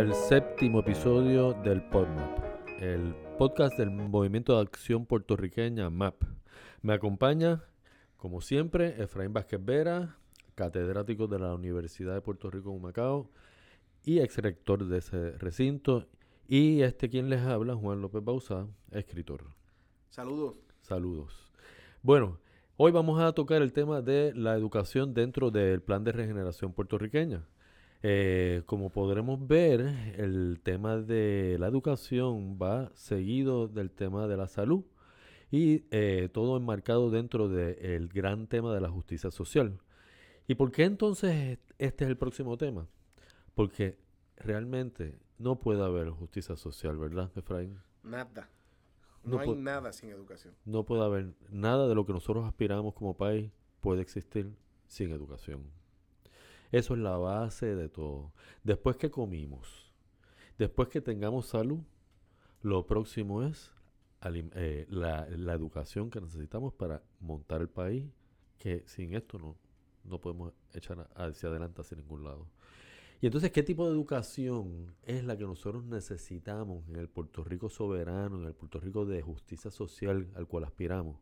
Al séptimo episodio del PodMap, el podcast del Movimiento de Acción Puertorriqueña MAP. Me acompaña, como siempre, Efraín Vázquez Vera, catedrático de la Universidad de Puerto Rico en Macao y ex rector de ese recinto. Y este quien les habla, Juan López Bauzá, escritor. Saludos. Saludos. Bueno, hoy vamos a tocar el tema de la educación dentro del plan de regeneración puertorriqueña. Eh, como podremos ver, el tema de la educación va seguido del tema de la salud y eh, todo enmarcado dentro del gran tema de la justicia social. ¿Y por qué entonces este es el próximo tema? Porque realmente no puede haber justicia social, ¿verdad, Efraín? Nada. No, No hay nada sin educación. No puede haber nada de lo que nosotros aspiramos como país puede existir sin educación. Eso es la base de todo. Después que comimos, después que tengamos salud, lo próximo es eh, la, educación que necesitamos para montar el país, que sin esto no, no podemos echar hacia adelante hacia ningún lado. Y entonces, ¿qué tipo de educación es la que nosotros necesitamos en el Puerto Rico soberano, en el Puerto Rico de justicia social al cual aspiramos?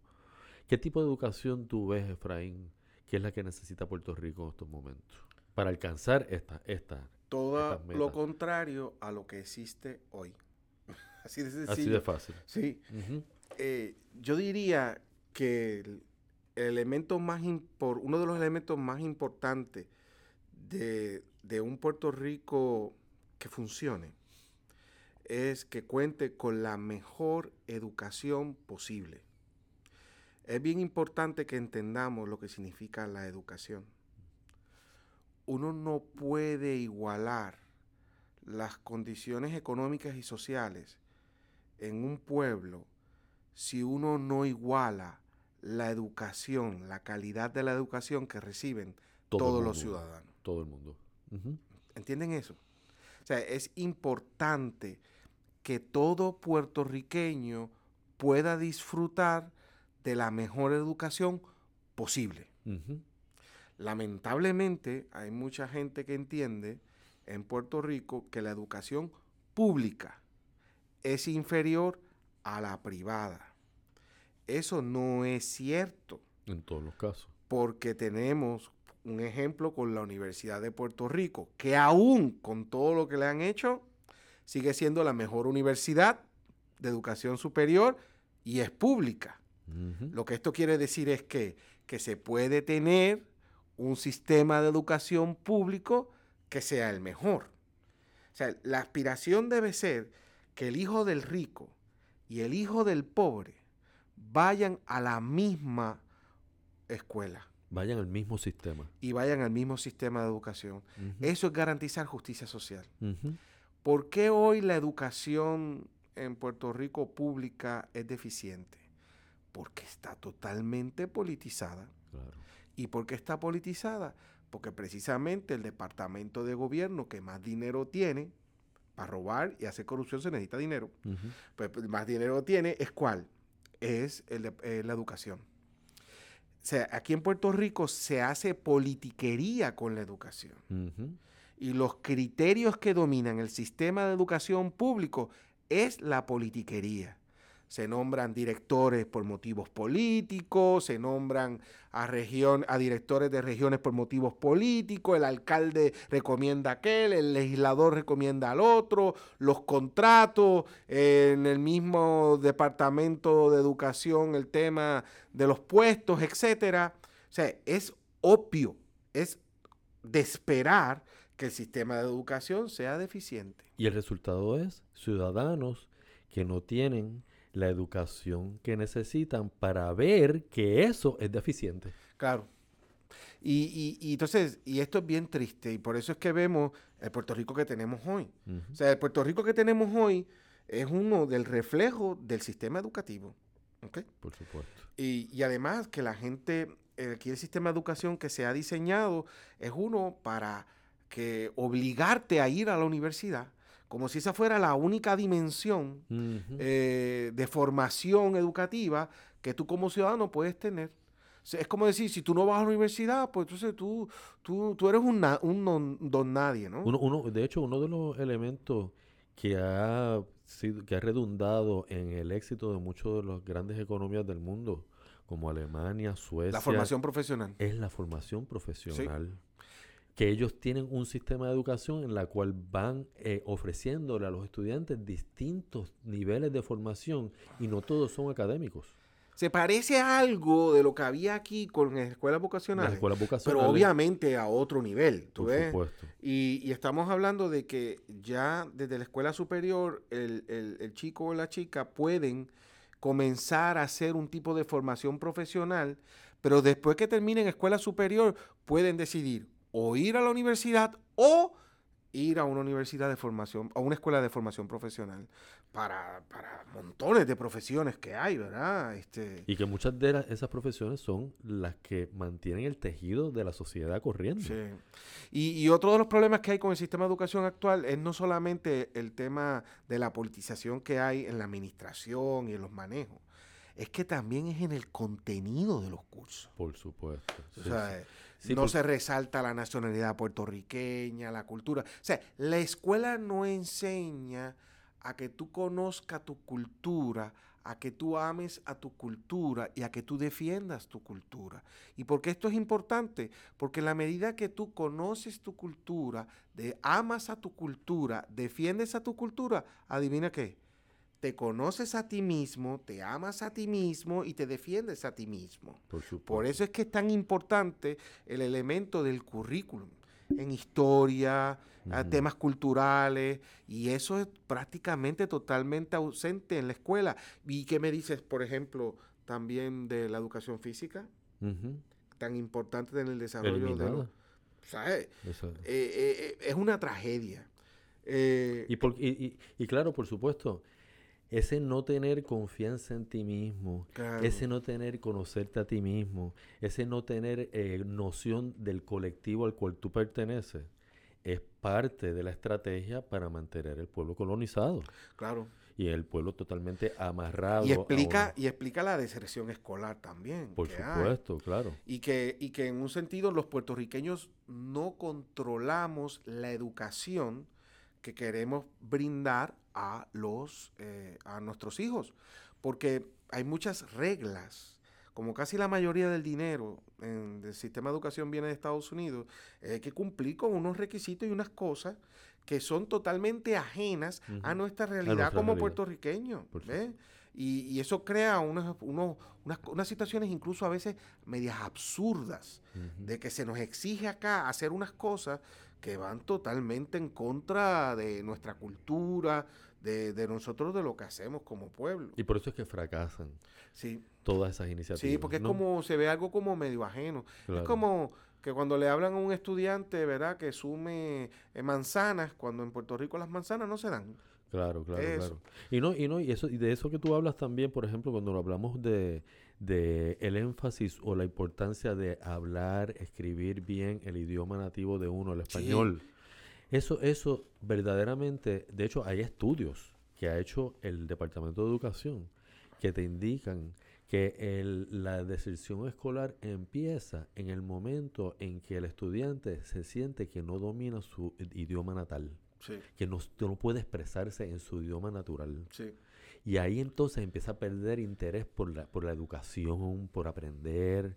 ¿Qué tipo de educación tú ves, Efraín, que es la que necesita Puerto Rico en estos momentos? Para alcanzar esta, esta, Todo Estas lo contrario a lo que existe hoy. Así de sencillo. así de fácil. Sí. Eh, yo diría que el, el elemento más impor- uno de los elementos más importantes de, de un Puerto Rico que funcione es que cuente con la mejor educación posible. Es bien importante que entendamos lo que significa la educación. Uno no puede igualar las condiciones económicas y sociales en un pueblo si uno no iguala la educación, la calidad de la educación que reciben Todo todos los ciudadanos. Todo el mundo. ¿Entienden eso? O sea, es importante que todo puertorriqueño pueda disfrutar de la mejor educación posible. Lamentablemente, hay mucha gente que entiende en Puerto Rico que la educación pública es inferior a la privada. Eso no es cierto, En todos los casos. porque tenemos un ejemplo con la Universidad de Puerto Rico, que aún con todo lo que le han hecho, sigue siendo la mejor universidad de educación superior y es pública. Lo que esto quiere decir es que, que se puede tener un sistema de educación público que sea el mejor. O sea, la aspiración debe ser que el hijo del rico y el hijo del pobre vayan a la misma escuela Vayan al mismo sistema. y vayan al mismo sistema de educación. Eso es garantizar justicia social. ¿Por qué hoy la educación en Puerto Rico pública es deficiente? Porque está totalmente politizada. Claro. ¿Y por qué está politizada? Porque precisamente el departamento de gobierno que más dinero tiene para robar y hacer corrupción se necesita dinero. Pues pues, más dinero tiene es cuál? Es el de- eh, la educación. O sea, aquí en Puerto Rico se hace politiquería con la educación y los criterios que dominan el sistema de educación público es la politiquería. Se nombran directores por motivos políticos, se nombran a, a directores de regiones por motivos políticos, el alcalde recomienda aquel, el legislador recomienda al otro, los contratos, en el mismo departamento de educación, el tema de los puestos, etcétera. O sea, es obvio, es de esperar que el sistema de educación sea deficiente. Y el resultado es ciudadanos que no tienen la educación que necesitan para ver que eso es deficiente. Claro. Y, y- y entonces, y esto es bien triste, y por eso es que vemos el Puerto Rico que tenemos hoy. O sea, el Puerto Rico que tenemos hoy es uno del reflejo del sistema educativo. ¿ok? Por supuesto. Y, y además que la gente, eh, aquí el sistema de educación que se ha diseñado es uno para que obligarte a ir a la universidad, como si esa fuera la única dimensión eh, de formación educativa que tú como ciudadano puedes tener. O sea, es como decir, si tú no vas a la universidad, pues entonces tú, tú, tú eres un, na- un non- don nadie, ¿no? Uno, uno- de hecho, uno de los elementos que ha sido, que ha redundado en el éxito de muchas de las grandes economías del mundo, como Alemania, Suecia, la formación profesional. es la formación profesional. Que ellos tienen un sistema de educación en la cual van eh, ofreciéndole a los estudiantes distintos niveles de formación y no todos son académicos. Se parece a algo de lo que había aquí con las escuelas Las vocacionales, escuelas pero vocacionales, obviamente a otro nivel, ¿tú por ves? supuesto. Y, y estamos hablando de que ya desde la escuela superior el, el- el chico o la chica pueden comenzar a hacer un tipo de formación profesional, pero después que terminen escuela superior pueden decidir o ir a la universidad o ir a una universidad de formación, a una escuela de formación profesional para, para montones de profesiones que hay, ¿verdad? Este, Y que muchas de las- esas profesiones son las que mantienen el tejido de la sociedad corriendo. Sí. Y, y otro de los problemas que hay con el sistema de educación actual es no solamente el tema de la politización que hay en la administración y en los manejos, es que también es en el contenido de los cursos. Por supuesto. O sí, sea, sí. Sí, no se resalta la nacionalidad puertorriqueña, la cultura. O sea, la escuela no enseña a que tú conozcas tu cultura, a que tú ames a tu cultura y a que tú defiendas tu cultura. ¿Y por qué esto es importante? Porque en la medida que tú conoces tu cultura, de, amas a tu cultura, defiendes a tu cultura, adivina qué. Te conoces a ti mismo, te amas a ti mismo y te defiendes a ti mismo. Por eso es que es tan importante el elemento del currículum en historia, temas culturales, y eso es prácticamente totalmente ausente en la escuela. ¿Y qué me dices, por ejemplo, también de la educación física? Tan importante en el desarrollo de Eliminada. los... ¿sabes? Eh, eh, eh, es una tragedia. Eh, Y, por- y- y- y claro, por supuesto, ese no tener confianza en ti mismo, claro, ese no tener conocerte a ti mismo, ese no tener eh, noción del colectivo al cual tú perteneces, es parte de la estrategia para mantener el pueblo colonizado claro. y el pueblo totalmente amarrado. Y explica, y explica la deserción escolar también. Por hay. supuesto, claro. Y que, y que en un sentido los puertorriqueños no controlamos la educación que queremos brindar a los eh, a nuestros hijos. Porque hay muchas reglas. Como casi la mayoría del dinero en el sistema de educación viene de Estados Unidos, eh, hay que cumplir con unos requisitos y unas cosas que son totalmente ajenas a nuestra realidad nuestra como realidad. puertorriqueños. Por ¿ves? Y, y eso crea unos, unos- unas, unas situaciones incluso a veces medias absurdas, de que se nos exige acá hacer unas cosas que van totalmente en contra de nuestra cultura, de, de nosotros, de lo que hacemos como pueblo. Y por eso es que fracasan Sí, todas esas iniciativas. sí porque es como, se ve algo como medio ajeno. Claro. Es como que cuando le hablan a un estudiante, ¿verdad? Que sume eh, manzanas, cuando en Puerto Rico las manzanas no se dan. Claro, claro, Eso. claro. Y no, y no, y eso, y de eso que tú hablas también, por ejemplo, cuando hablamos de, de el énfasis o la importancia de hablar, escribir bien el idioma nativo de uno, el Sí. Eso, eso verdaderamente, de hecho, hay estudios que ha hecho el Departamento de Educación que te indican que el- la deserción escolar empieza en el momento en que el estudiante se siente que no domina su idioma natal Sí, que no, no puede expresarse en su idioma natural. sí. Y ahí entonces empieza a perder interés por la, por la educación, por aprender,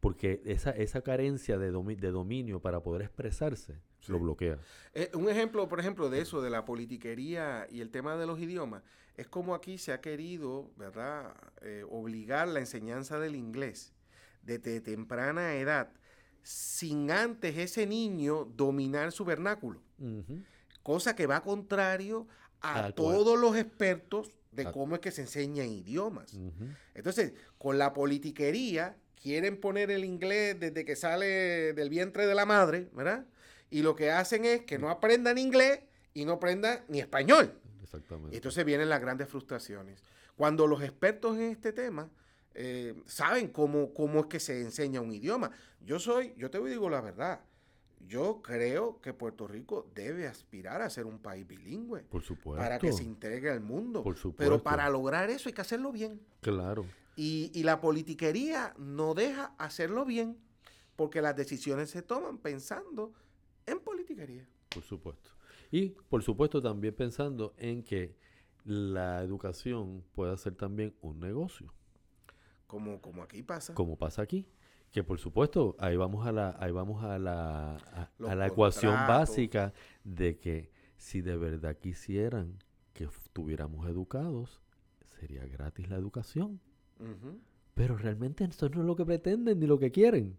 porque esa, esa carencia de, domi- de dominio para poder expresarse Sí. lo bloquea. Eh, un ejemplo, por ejemplo, de eso, de la politiquería y el tema de los idiomas, es como aquí se ha querido, ¿verdad?, Eh, obligar la enseñanza del inglés desde temprana edad, sin antes ese niño dominar su vernáculo, cosa que va contrario a Al cual- todos los expertos de cómo es que se enseñan idiomas. Entonces, con la politiquería, quieren poner el inglés desde que sale del vientre de la madre, ¿verdad? Y lo que hacen es que no aprendan inglés y no aprendan ni español. Exactamente. Y entonces vienen las grandes frustraciones. Cuando los expertos en este tema eh, saben cómo, cómo es que se enseña un idioma. Yo soy, yo te digo la verdad, yo creo que Puerto Rico debe aspirar a ser un país bilingüe por supuesto. para que se integre al mundo. Por Pero supuesto. para lograr eso hay que hacerlo bien. Claro. Y, y la politiquería no deja hacerlo bien, porque las decisiones se toman pensando en politiquería. Por supuesto. Y por supuesto también pensando en que la educación puede ser también un negocio. Como, como aquí pasa. Como pasa aquí. Que por supuesto, ahí vamos a la, ahí vamos a la, a, a la ecuación básica de que si de verdad quisieran que estuviéramos educados, sería gratis la educación. Pero realmente eso no es lo que pretenden ni lo que quieren.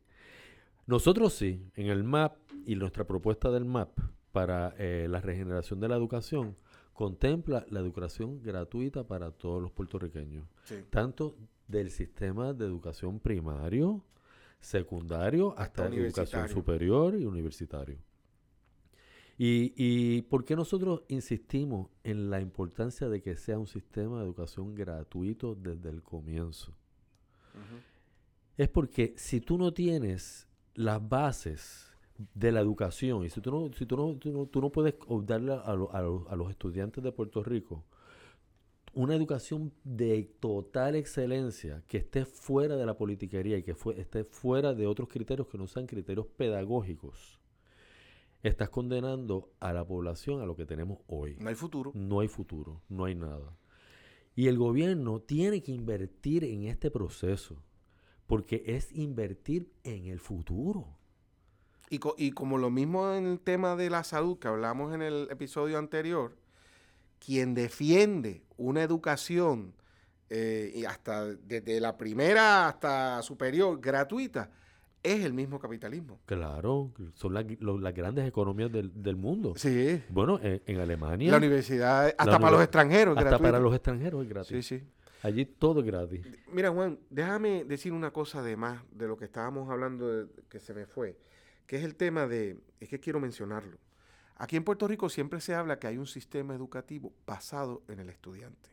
Nosotros sí, en el MAP y nuestra propuesta del MAP para eh, la regeneración de la educación contempla la educación gratuita para todos los puertorriqueños, Sí. tanto del sistema de educación primario, secundario, Hasta hasta, educación superior y universitario. Y, y por qué nosotros insistimos en la importancia de que sea un sistema de educación gratuito desde el comienzo? Es porque si tú no tienes las bases de la educación y si tú no, si tú no, tú no, tú no puedes darle a, lo- a lo- a los estudiantes de Puerto Rico una educación de total excelencia que esté fuera de la politiquería y que fue, esté fuera de otros criterios que no sean criterios pedagógicos, estás condenando a la población a lo que tenemos hoy No hay futuro. no hay futuro, no hay nada. Y el gobierno tiene que invertir en este proceso, porque es invertir en el futuro. Y, co- y como lo mismo en el tema de la salud que hablamos en el episodio anterior, quien defiende una educación eh, y hasta desde la primera hasta superior gratuita es el mismo capitalismo. Claro, son las, lo- las grandes economías del, del mundo. Sí. Bueno, en, en Alemania, La universidad, hasta La para los extranjeros, hasta para los extranjeros es gratis. Sí, sí. Allí todo es gratis. Mira, Juan, déjame decir una cosa además de lo que estábamos hablando de- que se me fue, que es el tema de, es que quiero mencionarlo. Aquí en Puerto Rico siempre se habla que hay un sistema educativo basado en el estudiante.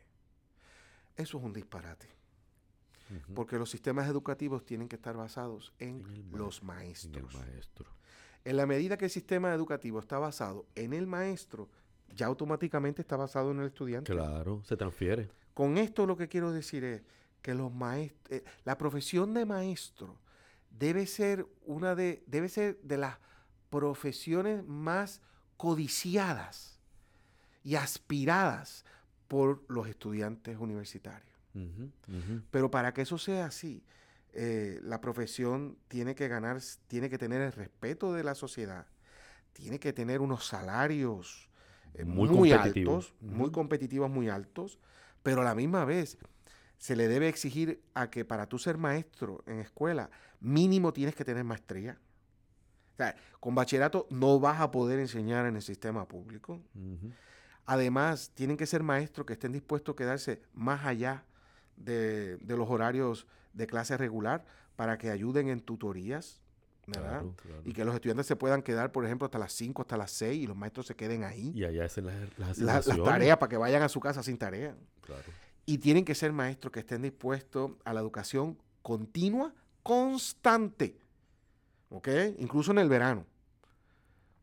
Eso es un disparate, Porque los sistemas educativos tienen que estar basados en, En el ma- los En el maestros. maestro. En la medida que el sistema educativo está basado en el maestro, ya automáticamente está basado en el estudiante. Claro, se transfiere. Con esto lo que quiero decir es que los maestros, la profesión de maestro debe ser una de, debe ser de las profesiones más codiciadas y aspiradas por los estudiantes universitarios. Pero para que eso sea así, eh, la profesión tiene que ganar, tiene que tener el respeto de la sociedad, tiene que tener unos salarios eh, Muy altos, muy competitivos, muy altos, pero a la misma vez se le debe exigir a que para tú ser maestro en escuela, mínimo tienes que tener maestría. O sea, con bachillerato no vas a poder enseñar en el sistema público. Además, tienen que ser maestros que estén dispuestos a quedarse más allá de, de los horarios de clase regular para que ayuden en tutorías, ¿verdad? Claro, claro. Y que los estudiantes se puedan quedar, por ejemplo, hasta las 5, hasta las 6 y los maestros se queden ahí. Y allá hacen las, las La- las tareas para que vayan a su casa sin tarea. Claro. Y tienen que ser maestros que estén dispuestos a la educación continua, constante. ¿Ok? Incluso en el verano.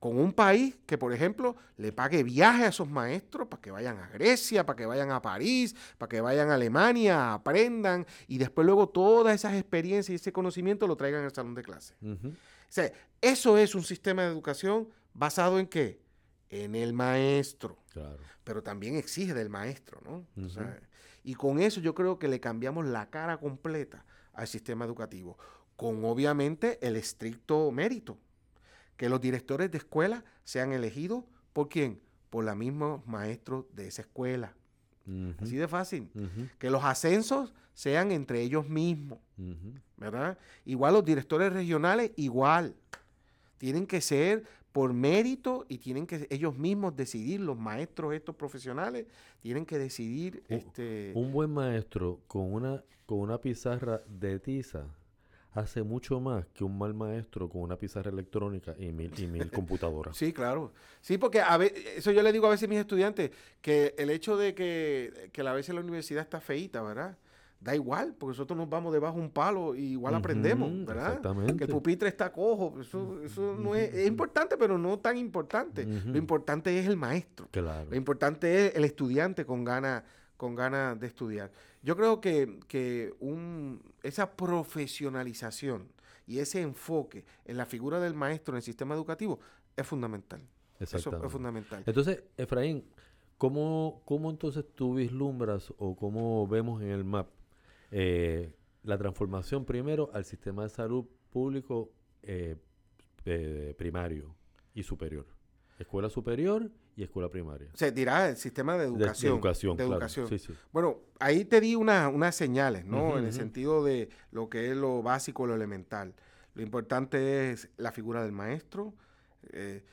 Con un país que, por ejemplo, le pague viaje a esos maestros para que vayan a Grecia, para que vayan a París, para que vayan a Alemania, aprendan y después luego todas esas experiencias y ese conocimiento lo traigan al salón de clase. Ujú. O sea, eso es un sistema de educación basado en qué? En el maestro Claro. pero también exige del maestro, ¿no? O Ujú. sea, y con eso yo creo que le cambiamos la cara completa al sistema educativo, con obviamente el estricto mérito, que los directores de escuela sean elegidos por quién? Por los mismos maestros de esa escuela. Así de fácil. Que los ascensos sean entre ellos mismos. ¿verdad? Igual los directores regionales, igual. Tienen que ser por mérito y tienen que ellos mismos decidir, los maestros estos profesionales, tienen que decidir Un- este, Un buen maestro con una, con una pizarra de tiza hace mucho más que un mal maestro con una pizarra electrónica y mil, y mil computadoras. Sí, claro. Sí, porque a ve- eso yo le digo a veces a mis estudiantes, que el hecho de que, que a veces la universidad está feíta, ¿verdad? Da igual, porque nosotros nos vamos debajo de un palo y igual aprendemos, ¿verdad? exactamente. Que el pupitre está cojo, eso, eso no es, es importante, pero no tan importante. Lo importante es el maestro. Claro. Lo importante es el estudiante con ganas con ganas de estudiar. Yo creo que, que un, esa profesionalización y ese enfoque en la figura del maestro en el sistema educativo es fundamental. Eso es fundamental. Entonces, Efraín, ¿cómo, ¿cómo entonces tú vislumbras o cómo vemos en el MAP eh, la transformación primero al sistema de salud público eh, eh, primario y superior? Escuela superior y escuela primaria. Se dirá el sistema de educación. De, educación, de educación. Bueno, ahí te di unas señales, ¿no? en el sentido de lo que es lo básico, lo elemental. Lo importante es la figura del maestro. Eh,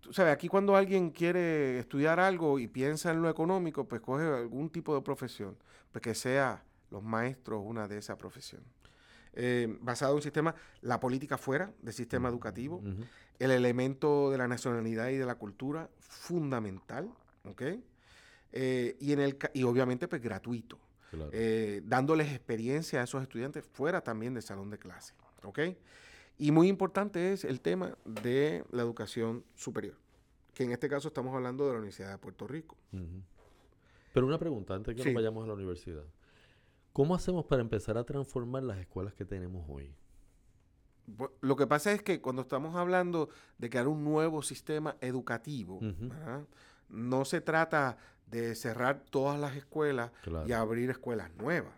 tú sabes, aquí cuando alguien quiere estudiar algo y piensa en lo económico, pues coge algún tipo de profesión, pues que sea los maestros una de esa profesión. Eh, basado en un sistema, la política fuera del sistema educativo, el elemento de la nacionalidad y de la cultura fundamental, ¿ok? Eh, y, en el, y obviamente pues gratuito, eh, dándoles experiencia a esos estudiantes fuera también del salón de clase, ¿ok? Y muy importante es el tema de la educación superior, que en este caso estamos hablando de la Universidad de Puerto Rico. Pero una pregunta, antes de que nos vayamos a la universidad. ¿Cómo hacemos para empezar a transformar las escuelas que tenemos hoy? Lo que pasa es que cuando estamos hablando de crear un nuevo sistema educativo, no se trata de cerrar todas las escuelas y abrir escuelas nuevas.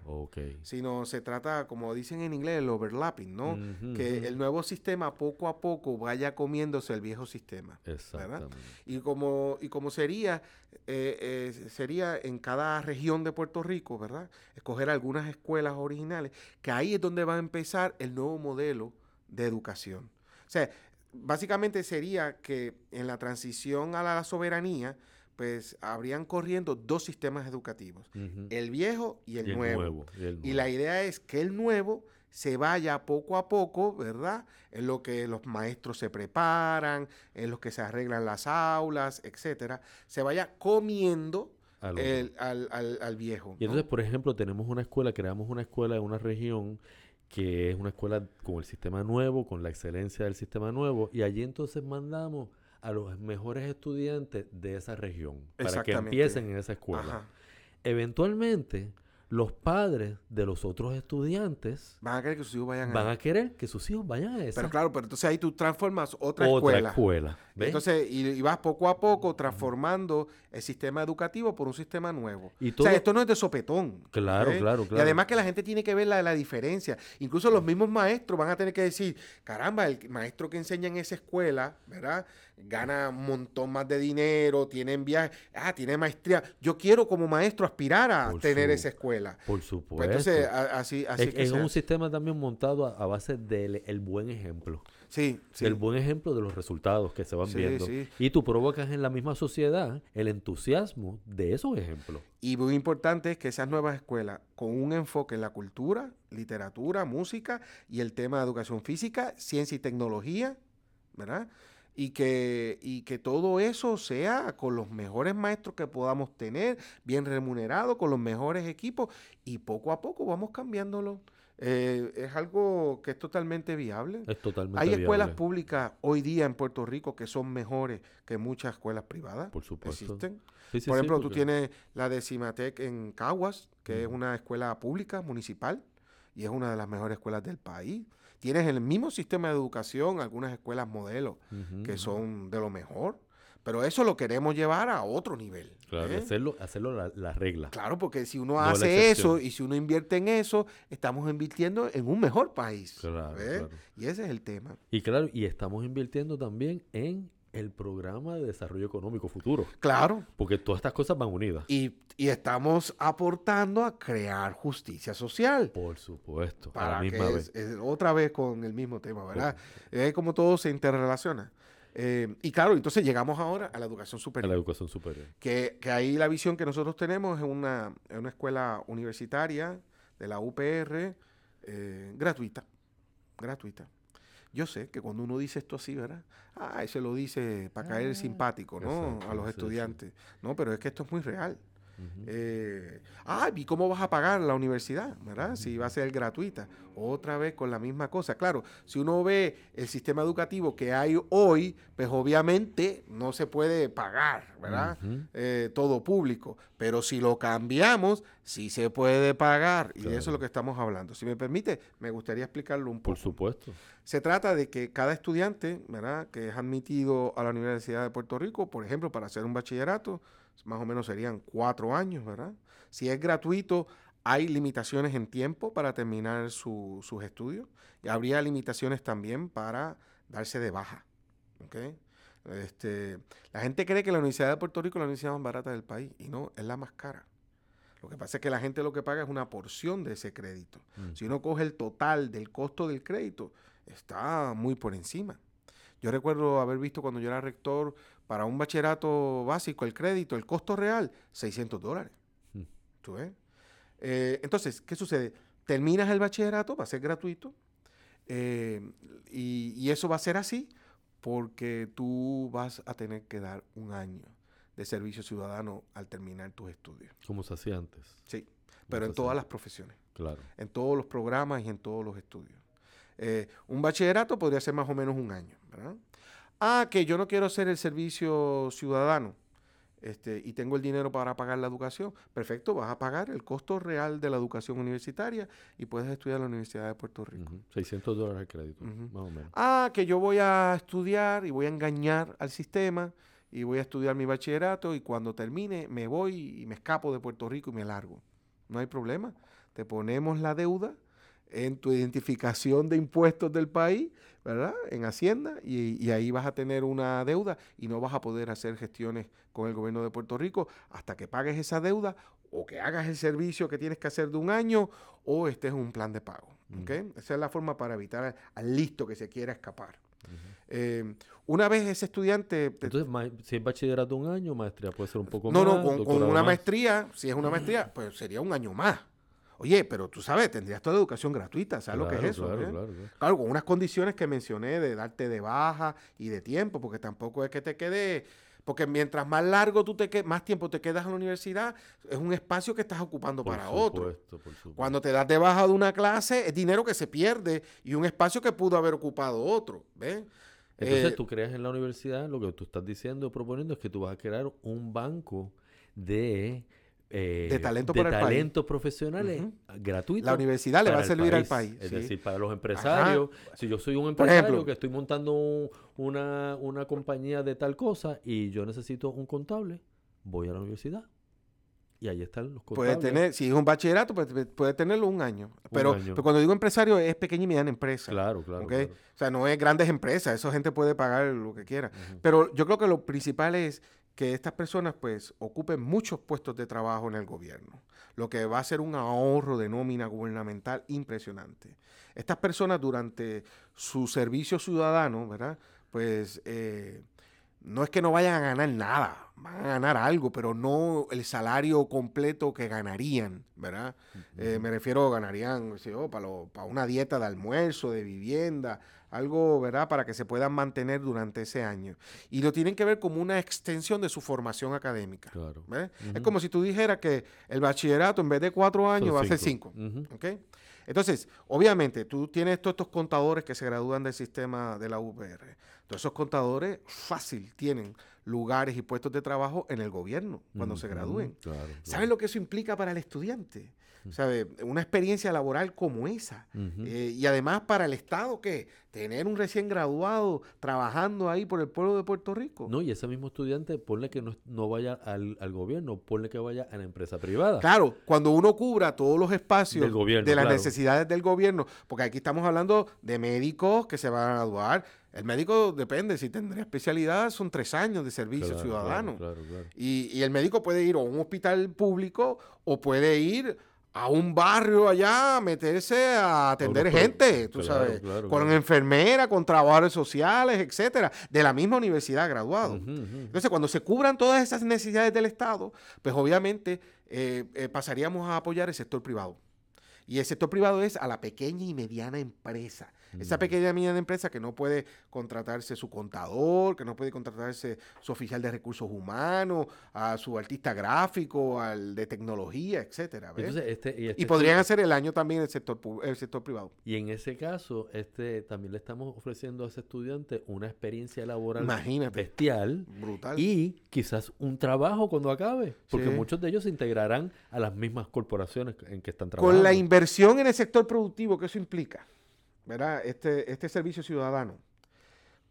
Sino se trata, como dicen en inglés, el overlapping, ¿no? que el nuevo sistema poco a poco vaya comiéndose el viejo sistema. Exactamente. Y como, y como sería, eh, eh, sería en cada región de Puerto Rico, ¿verdad? Escoger algunas escuelas originales, que ahí es donde va a empezar el nuevo modelo de educación. O sea, básicamente sería que en la transición a la soberanía, pues habrían corriendo dos sistemas educativos, el viejo y el, nuevo. y, la idea es que el nuevo se vaya poco a poco, ¿verdad? En lo que los maestros se preparan, en lo que se arreglan las aulas, etcétera, se vaya comiendo al, al, viejo. Y entonces, por ejemplo, tenemos una escuela, creamos una escuela en una región que es una escuela con el sistema nuevo, con la excelencia del sistema nuevo, y allí entonces mandamos a los mejores estudiantes de esa región para que empiecen en esa escuela. Eventualmente, los padres de los otros estudiantes van a querer que sus hijos vayan a van a querer que sus hijos vayan a esa. Pero claro, pero entonces ahí tú transformas otra, otra escuela. Entonces, y, vas poco a poco transformando el sistema educativo por un sistema nuevo. o sea, esto no es de sopetón. Claro, claro, claro. Y además que la gente tiene que ver la, la diferencia. Incluso los mismos maestros van a tener que decir, caramba, el maestro que enseña en esa escuela, ¿verdad? Gana un montón más de dinero, tiene viajes, ah, tiene maestría. Yo quiero como maestro aspirar a tener esa escuela. Por pues supuesto. entonces, así, así es, es un sistema también montado a, base del el buen ejemplo. Sí, sí. El buen ejemplo de los resultados que se van viendo. Y tú provocas en la misma sociedad el entusiasmo de esos ejemplos. Y muy importante es que esas nuevas escuelas, con un enfoque en la cultura, literatura, música y el tema de educación física, ciencia y tecnología, ¿verdad? Y que, y que todo eso sea con los mejores maestros que podamos tener, bien remunerados, con los mejores equipos, y poco a poco vamos cambiándolo. Eh, es algo que es totalmente viable. Es totalmente Hay escuelas públicas hoy día en Puerto Rico que son mejores que muchas escuelas privadas. Por supuesto. Existen. Por ejemplo, tú tienes la Decimatec en Caguas, que es una escuela pública municipal y es una de las mejores escuelas del país. Tienes el mismo sistema de educación, algunas escuelas modelos que son de lo mejor. Pero eso lo queremos llevar a otro nivel. Claro, ¿eh? hacerlo, hacerlo la, regla. Claro, porque si uno hace eso y si uno invierte en eso, estamos invirtiendo en un mejor país. Claro, claro, Y ese es el tema. Y claro, y estamos invirtiendo también en el programa de desarrollo económico futuro. Claro. Porque todas estas cosas van unidas. Y, estamos aportando a crear justicia social. Por supuesto. Para la misma vez. otra vez con el mismo tema, ¿verdad? Es como todo se interrelaciona. Eh, y claro, entonces llegamos ahora a la educación superior. A la educación superior. Que, que ahí la visión que nosotros tenemos es una, una escuela universitaria de la UPR eh, gratuita. Gratuita. Yo sé que cuando uno dice esto así, ¿verdad? Ah, se lo dice para caer ah, simpático, ¿no? a los estudiantes. No, pero es que esto es muy real. Eh, ah, ¿y cómo vas a pagar la universidad? ¿Verdad? Si va a ser gratuita. Otra vez con la misma cosa. Claro, si uno ve el sistema educativo que hay hoy, pues obviamente no se puede pagar, ¿verdad? Eh, todo público. Pero si lo cambiamos, sí se puede pagar. Y de eso es lo que estamos hablando. Si me permite, me gustaría explicarlo un poco. Por supuesto. Se trata de que cada estudiante, ¿verdad? Que es admitido a la Universidad de Puerto Rico, por ejemplo, para hacer un bachillerato, más o menos serían cuatro años, ¿verdad? Si es gratuito, hay limitaciones en tiempo para terminar sus estudios y habría limitaciones también para darse de baja. Este, la gente cree que la Universidad de Puerto Rico es la universidad más barata del país y no, es la más cara. Lo que pasa es que la gente lo que paga es una porción de ese crédito. Si uno coge el total del costo del crédito, está muy por encima. Yo recuerdo haber visto cuando yo era rector para un bachillerato básico, el crédito, el costo real, 600 dólares. ¿Tú ves? Eh, entonces, ¿qué sucede? Terminas el bachillerato, va a ser gratuito, eh, y, eso va a ser así porque tú vas a tener que dar un año de servicio ciudadano al terminar tus estudios. Como se hacía antes. Sí, pero en todas las profesiones. Claro. En todos los programas y en todos los estudios. Eh, un bachillerato podría ser más o menos un año, ¿verdad? Ah, que yo no quiero hacer el servicio ciudadano este, y tengo el dinero para pagar la educación. Perfecto, vas a pagar el costo real de la educación universitaria y puedes estudiar en la Universidad de Puerto Rico. 600 dólares de crédito, más o menos. Ah, que yo voy a estudiar y voy a engañar al sistema y voy a estudiar mi bachillerato y cuando termine me voy y me escapo de Puerto Rico y me largo. No hay problema. Te ponemos la deuda en tu identificación de impuestos del país, ¿verdad? En Hacienda, y, ahí vas a tener una deuda y no vas a poder hacer gestiones con el gobierno de Puerto Rico hasta que pagues esa deuda o que hagas el servicio que tienes que hacer de un año o estés en un plan de pago. Esa es la forma para evitar al listo que se quiera escapar. Eh, una vez ese estudiante... Entonces, si es bachillerato un año, maestría puede ser un poco más. No, no, con una maestría, si es una maestría, pues sería un año más. Oye, pero tú sabes, tendrías toda educación gratuita, ¿sabes lo que es eso? Claro, eh? claro, claro. con unas condiciones que mencioné de darte de baja y de tiempo, porque tampoco es que te quede, porque mientras más largo tú te quedes, más tiempo te quedas en la universidad, es un espacio que estás ocupando para otro. Cuando te das de baja de una clase, es dinero que se pierde y un espacio que pudo haber ocupado otro, ¿ves? Entonces eh, tú creas en la universidad, lo que tú estás diciendo, proponiendo es que tú vas a crear un banco de eh, de talento talentos profesionales gratuitos. La universidad le va a servir al país. Es decir, para los empresarios. Si yo soy un empresario que estoy montando una, compañía de tal cosa y yo necesito un contable, voy a la universidad. Y ahí están los contables. Puede tener, si es un bachillerato, pues, puede, tenerlo un año. Pero, cuando digo empresario es pequeña y mediana empresa. Claro, claro, O sea, no es grandes empresas, esa gente puede pagar lo que quiera. Pero yo creo que lo principal es que estas personas pues ocupen muchos puestos de trabajo en el gobierno, lo que va a ser un ahorro de nómina gubernamental impresionante. Estas personas durante su servicio ciudadano, ¿verdad? Pues eh, no es que no vayan a ganar nada, van a ganar algo, pero no el salario completo que ganarían, ¿verdad? Eh, me refiero, ganarían, para, para una dieta de almuerzo, de vivienda, algo, ¿verdad?, para que se puedan mantener durante ese año. Y lo tienen que ver como una extensión de su formación académica. Claro. Es como si tú dijeras que el bachillerato en vez de cuatro años va a ser cinco. Entonces, obviamente, tú tienes todos estos contadores que se gradúan del sistema de la UPR. Todos esos contadores fácil tienen lugares y puestos de trabajo en el gobierno cuando se gradúen. ¿Sabes lo que eso implica para el estudiante? ¿Sabe? Una experiencia laboral como esa. Eh, y además para el Estado, que tener un recién graduado trabajando ahí por el pueblo de Puerto Rico. No, y ese mismo estudiante, ponle que no, vaya al, gobierno, ponle que vaya a la empresa privada. Claro, cuando uno cubra todos los espacios de las necesidades del gobierno, porque aquí estamos hablando de médicos que se van a graduar. El médico depende, si tendría especialidad, son tres años de servicio ciudadano. y, y el médico puede ir a un hospital público o puede ir a un barrio allá, meterse a atender gente, tú sabes, con enfermera, con trabajadores sociales, etcétera, de la misma universidad graduado. Entonces, cuando se cubran todas esas necesidades del Estado, pues obviamente eh, eh, pasaríamos a apoyar el sector privado. Y el sector privado es a la pequeña y mediana empresa. Esa pequeña mediana empresa que no puede contratarse su contador, que no puede contratarse su oficial de recursos humanos, a su artista gráfico, al de tecnología, etcétera. Entonces, este, y, este y podrían hacer el año también el sector, el sector privado. y en ese caso, este también le estamos ofreciendo a ese estudiante una experiencia laboral Imagínate. bestial Brutal. y quizás un trabajo cuando acabe, porque Sí. muchos de ellos se integrarán a las mismas corporaciones en que están trabajando. Con la inversión en el sector productivo que eso implica, ¿verdad? Este, este servicio ciudadano.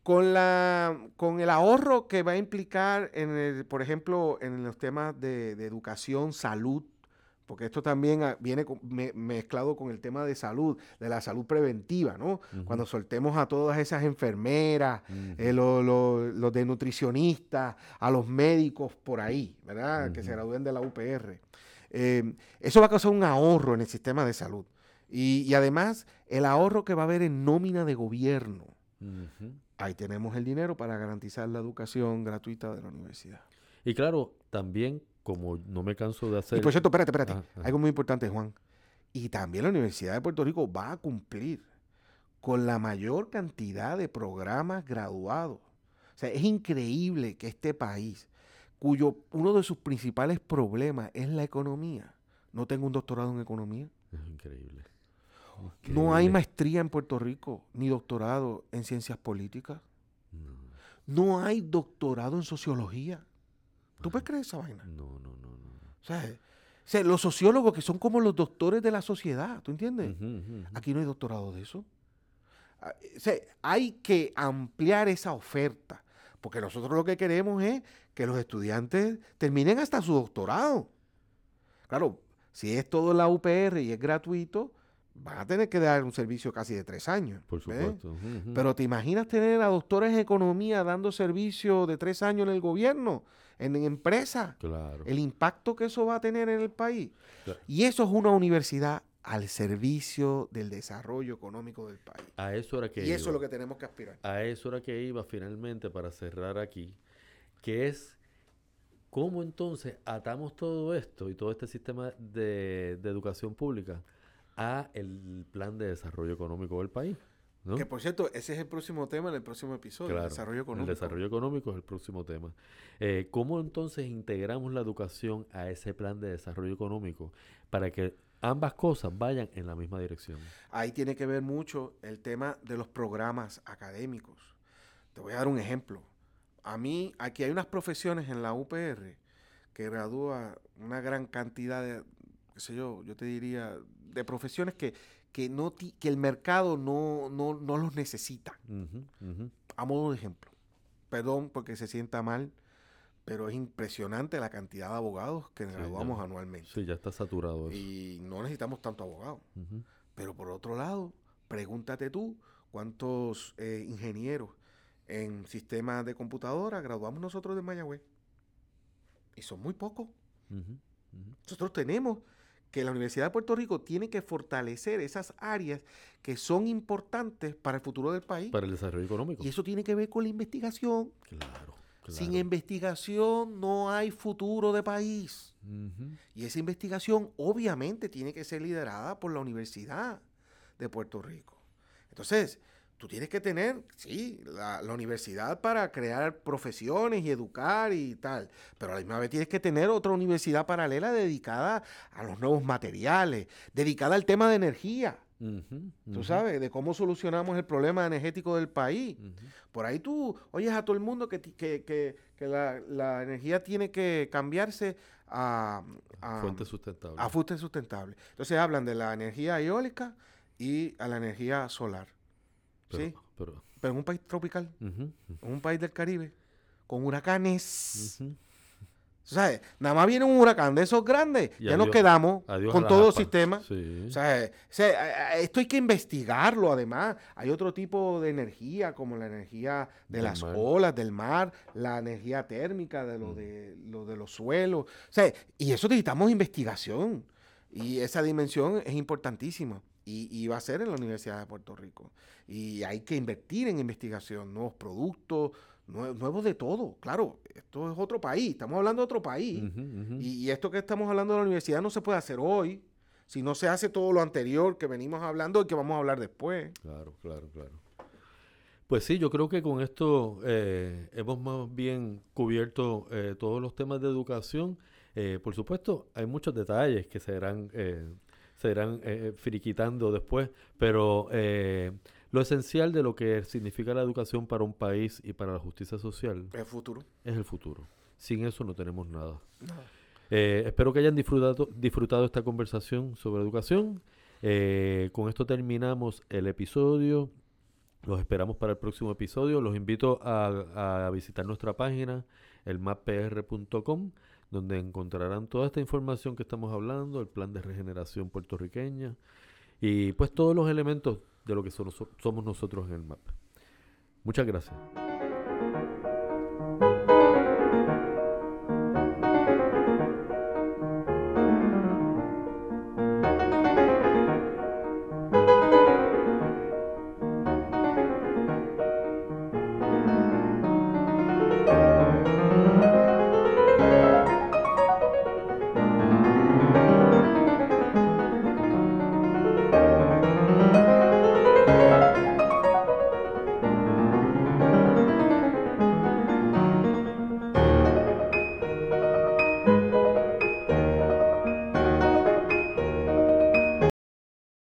Con, la, con el ahorro que va a implicar, en el, por ejemplo, en los temas de, de educación, salud, porque esto también ah, viene mezclado con el tema de salud, de la salud preventiva, ¿no? Cuando soltemos a todas esas enfermeras, ujú. eh, lo- lo- los de nutricionistas, a los médicos por ahí, ¿verdad? Que se gradúen de la UPR. Eh, eso va a causar un ahorro en el sistema de salud. Y, y además, el ahorro que va a haber en nómina de gobierno. Ahí tenemos el dinero para garantizar la educación gratuita de la universidad. Y claro, también, como no me canso de hacer... Y por cierto, espérate, espérate. Ajá, ajá. Algo muy importante, Juan. Y también la Universidad de Puerto Rico va a cumplir con la mayor cantidad de programas graduados. O sea, es increíble que este país, cuyo uno de sus principales problemas es la economía, no tenga un doctorado en economía. Es increíble. No hay maestría en Puerto Rico ni doctorado en ciencias políticas. No, No hay doctorado en sociología. ¿Tú puedes creer esa vaina? no, no, no. no. O sea, o sea, los sociólogos que son como los doctores de la sociedad, ¿tú entiendes? Aquí no hay doctorado de eso. Ah, O sea, hay que ampliar esa oferta, porque nosotros lo que queremos es que los estudiantes terminen hasta su doctorado. Claro, si es todo en la UPR y es gratuito, van a tener que dar un servicio casi de tres años. Por supuesto. Pero ¿te imaginas tener a doctores en economía dando servicio de tres años en el gobierno, en, en empresa? Claro. El impacto que eso va a tener en el país. Claro. Y eso es una universidad al servicio del desarrollo económico del país. A eso era que Y eso iba. es lo que tenemos que aspirar. A eso era que iba finalmente para cerrar aquí, que es cómo entonces atamos todo esto y todo este sistema de, de educación pública a el plan de desarrollo económico del país. ¿no? Que por cierto, ese es el próximo tema en el próximo episodio, Claro, el desarrollo económico. El desarrollo económico es el próximo tema. Eh, ¿Cómo entonces integramos la educación a ese plan de desarrollo económico para que ambas cosas vayan en la misma dirección? Ahí tiene que ver mucho el tema de los programas académicos. Te voy a dar un ejemplo. A mí, aquí hay unas profesiones en la UPR que gradúa una gran cantidad de, qué sé yo, yo te diría, de profesiones que, que, no ti- que el mercado no, no, no los necesita. Ujú. A modo de ejemplo. Perdón porque se sienta mal, pero es impresionante la cantidad de abogados que Sí, graduamos ya. anualmente. Sí, ya está saturado eso. Y no necesitamos tanto abogado. Pero por otro lado, pregúntate tú cuántos eh, ingenieros en sistemas de computadora graduamos nosotros de Mayagüez. Y son muy pocos. Nosotros tenemos que la Universidad de Puerto Rico tiene que fortalecer esas áreas que son importantes para el futuro del país. Para el desarrollo económico. Y eso tiene que ver con la investigación. Claro, Sin investigación no hay futuro de país. Y esa investigación obviamente tiene que ser liderada por la Universidad de Puerto Rico. Entonces, tú tienes que tener, sí, la, la universidad para crear profesiones y educar y tal, pero a la misma vez tienes que tener otra universidad paralela dedicada a los nuevos materiales, dedicada al tema de energía. Tú sabes, de cómo solucionamos el problema energético del país. Por ahí tú oyes a todo el mundo que, que, que- que la, la energía tiene que cambiarse a, a, Fuente sustentable. a fuentes sustentables. Entonces hablan de la energía eólica y a la energía solar. Pero, ¿sí? pero- Pero en un país tropical, en un país del Caribe, con huracanes. ujú. ¿Sabes? Nada más viene un huracán de esos grandes, Y ya nos quedamos con todo el sistema. Sí. O sea, o sea, esto hay que investigarlo además. Hay otro tipo de energía, como la energía de Del las mar. olas, del mar, la energía térmica de lo, Mm. de, lo de los suelos. O sea, y eso necesitamos investigación. Y esa dimensión es importantísima. Y, y va a ser en la Universidad de Puerto Rico. Y hay que invertir en investigación, nuevos productos, nue- nuevos de todo. Claro, esto es otro país, estamos hablando de otro país. Y, y esto que estamos hablando de la universidad no se puede hacer hoy. si no se hace todo lo anterior que venimos hablando y que vamos a hablar después. Claro, claro, claro. Pues sí, yo creo que con esto eh, hemos más bien cubierto eh, todos los temas de educación. Eh, por supuesto, hay muchos detalles que se irán, se irán firiquitando después, pero lo esencial de lo que significa la educación para un país y para la justicia social el futuro. es el futuro. Sin eso no tenemos nada. espero que hayan disfrutado, disfrutado esta conversación sobre educación. con esto terminamos el episodio. Los esperamos para el próximo episodio. Los invito a, visitar nuestra página, elmappr.com, donde encontrarán toda esta información que estamos hablando, el plan de regeneración puertorriqueña y pues todos los elementos de lo que somos nosotros en el MAP. Muchas gracias.